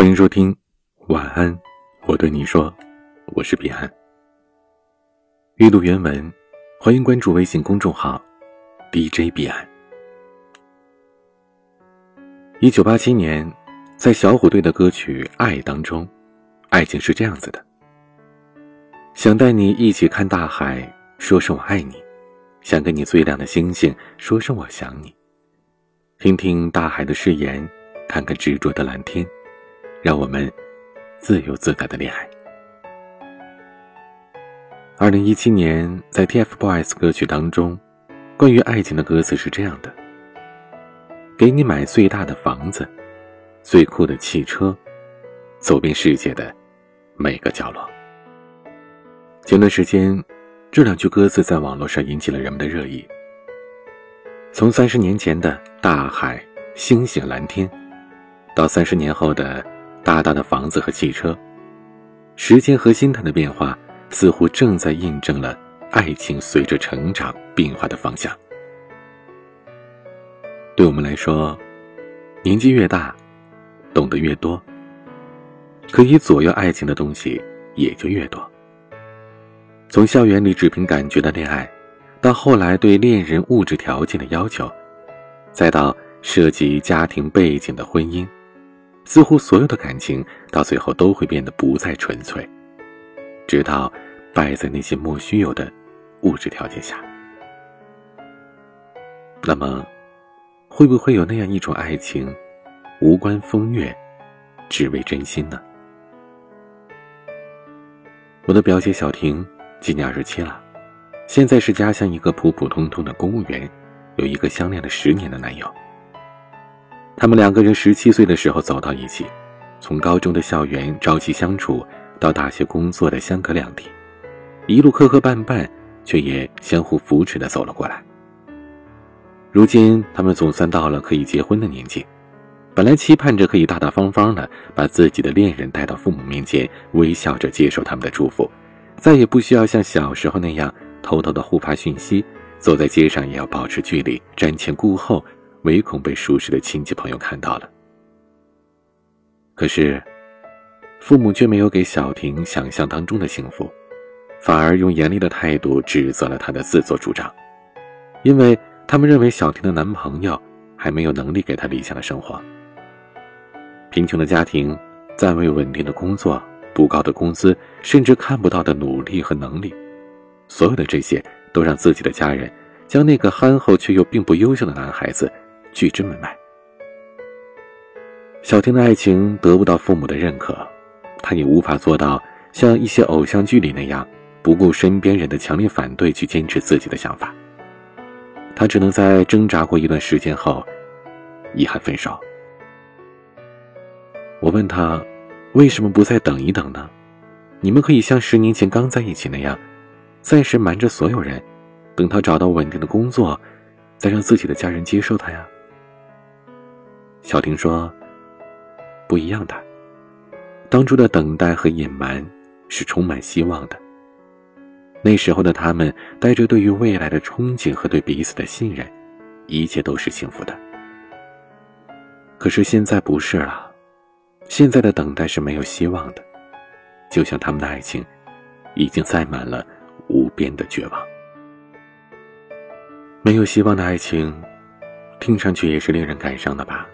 欢迎收听，晚安，我对你说，我是彼岸。阅读原文，欢迎关注微信公众号 DJ 彼岸。一九八七年，在小虎队的歌曲《爱》当中，爱情是这样子的：想带你一起看大海，说声我爱你；想跟你最亮的星星，说声我想你。听听大海的誓言，看看执着的蓝天。让我们自由自在的恋爱。二零一七年，在 TFBOYS 歌曲当中，关于爱情的歌词是这样的：“给你买最大的房子，最酷的汽车，走遍世界的每个角落。”前段时间，这两句歌词在网络上引起了人们的热议。从三十年前的大海、星星、蓝天，到三十年后的……大大的房子和汽车，时间和心态的变化，似乎正在印证了爱情随着成长变化的方向。对我们来说，年纪越大，懂得越多，可以左右爱情的东西也就越多。从校园里只凭感觉的恋爱，到后来对恋人物质条件的要求，再到涉及家庭背景的婚姻。似乎所有的感情到最后都会变得不再纯粹，直到败在那些莫须有的物质条件下。那么，会不会有那样一种爱情，无关风月，只为真心呢？我的表姐小婷今年二十七了，现在是家乡一个普普通通的公务员，有一个相恋了十年的男友。他们两个人十七岁的时候走到一起，从高中的校园朝夕相处，到大学工作的相隔两地，一路磕磕绊绊，却也相互扶持的走了过来。如今他们总算到了可以结婚的年纪，本来期盼着可以大大方方的把自己的恋人带到父母面前，微笑着接受他们的祝福，再也不需要像小时候那样偷偷的互发讯息，走在街上也要保持距离，瞻前顾后。唯恐被熟识的亲戚朋友看到了。可是，父母却没有给小婷想象当中的幸福，反而用严厉的态度指责了她的自作主张，因为他们认为小婷的男朋友还没有能力给她理想的生活。贫穷的家庭，暂未稳定的工作，不高的工资，甚至看不到的努力和能力，所有的这些都让自己的家人将那个憨厚却又并不优秀的男孩子。拒之门外。小婷的爱情得不到父母的认可，她也无法做到像一些偶像剧里那样不顾身边人的强烈反对去坚持自己的想法。她只能在挣扎过一段时间后，遗憾分手。我问她，为什么不再等一等呢？你们可以像十年前刚在一起那样，暂时瞒着所有人，等他找到稳定的工作，再让自己的家人接受他呀。小婷说：“不一样的，当初的等待和隐瞒是充满希望的。那时候的他们带着对于未来的憧憬和对彼此的信任，一切都是幸福的。可是现在不是了，现在的等待是没有希望的，就像他们的爱情，已经塞满了无边的绝望。没有希望的爱情，听上去也是令人感伤的吧。”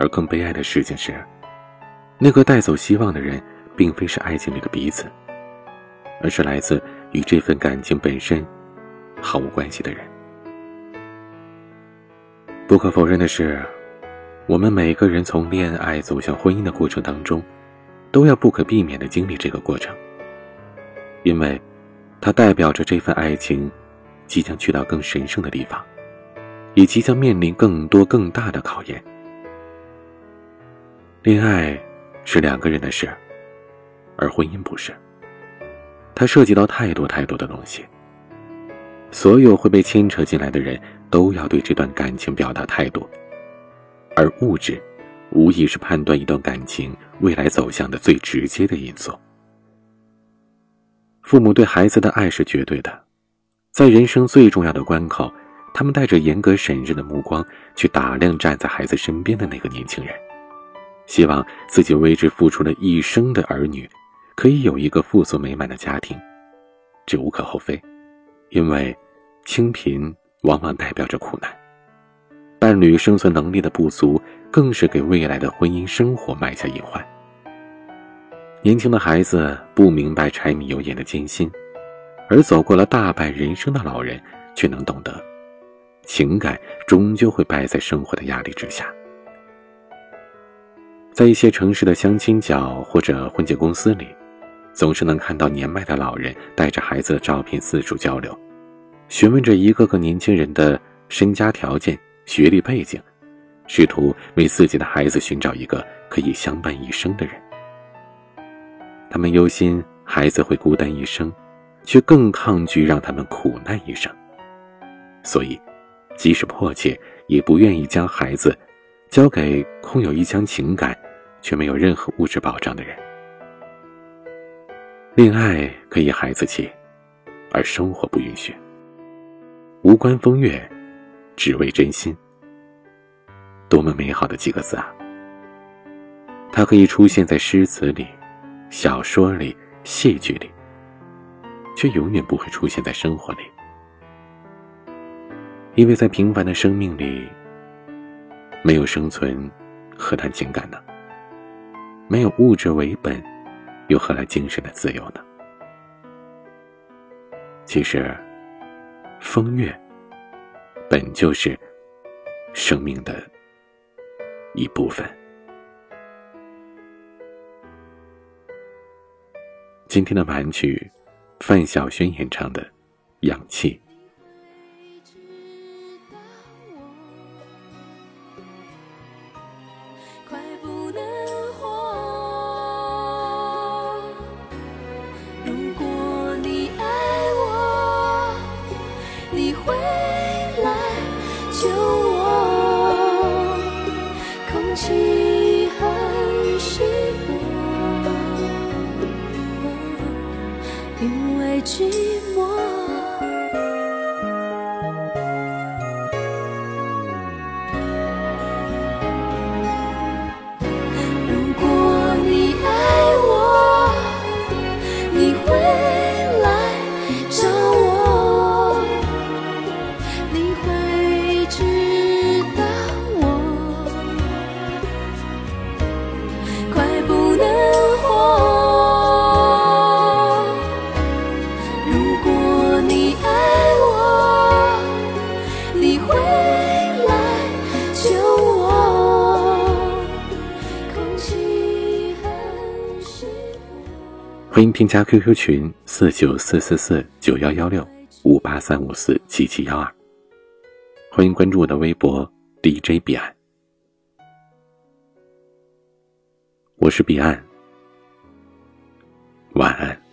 而更悲哀的事情是，那个带走希望的人，并非是爱情里的彼此，而是来自与这份感情本身毫无关系的人。不可否认的是，我们每个人从恋爱走向婚姻的过程当中，都要不可避免的经历这个过程，因为，它代表着这份爱情即将去到更神圣的地方，也即将面临更多更大的考验。恋爱是两个人的事，而婚姻不是。它涉及到太多太多的东西。所有会被牵扯进来的人都要对这段感情表达态度，而物质，无疑是判断一段感情未来走向的最直接的因素。父母对孩子的爱是绝对的，在人生最重要的关口，他们带着严格审视的目光去打量站在孩子身边的那个年轻人。希望自己为之付出了一生的儿女，可以有一个富足美满的家庭，这无可厚非，因为清贫往往代表着苦难，伴侣生存能力的不足，更是给未来的婚姻生活埋下隐患。年轻的孩子不明白柴米油盐的艰辛，而走过了大半人生的老人却能懂得，情感终究会败在生活的压力之下。在一些城市的相亲角或者婚介公司里，总是能看到年迈的老人带着孩子的照片四处交流，询问着一个个年轻人的身家条件、学历背景，试图为自己的孩子寻找一个可以相伴一生的人。他们忧心孩子会孤单一生，却更抗拒让他们苦难一生。所以，即使迫切，也不愿意将孩子交给空有一腔情感，却没有任何物质保障的人。恋爱可以孩子气，而生活不允许。无关风月，只为真心。多么美好的几个字啊！它可以出现在诗词里。小说里、戏剧里，却永远不会出现在生活里，因为在平凡的生命里，没有生存，何谈情感呢？没有物质为本，又何来精神的自由呢？其实，风月本就是生命的一部分。今天的晚曲，范晓萱演唱的《氧气》。救我。空气很稀薄。因为寂添加 QQ 群四九四四四九幺幺六五八三五四七七幺二。欢迎关注我的微博 DJ 彼岸，我是彼岸，晚安。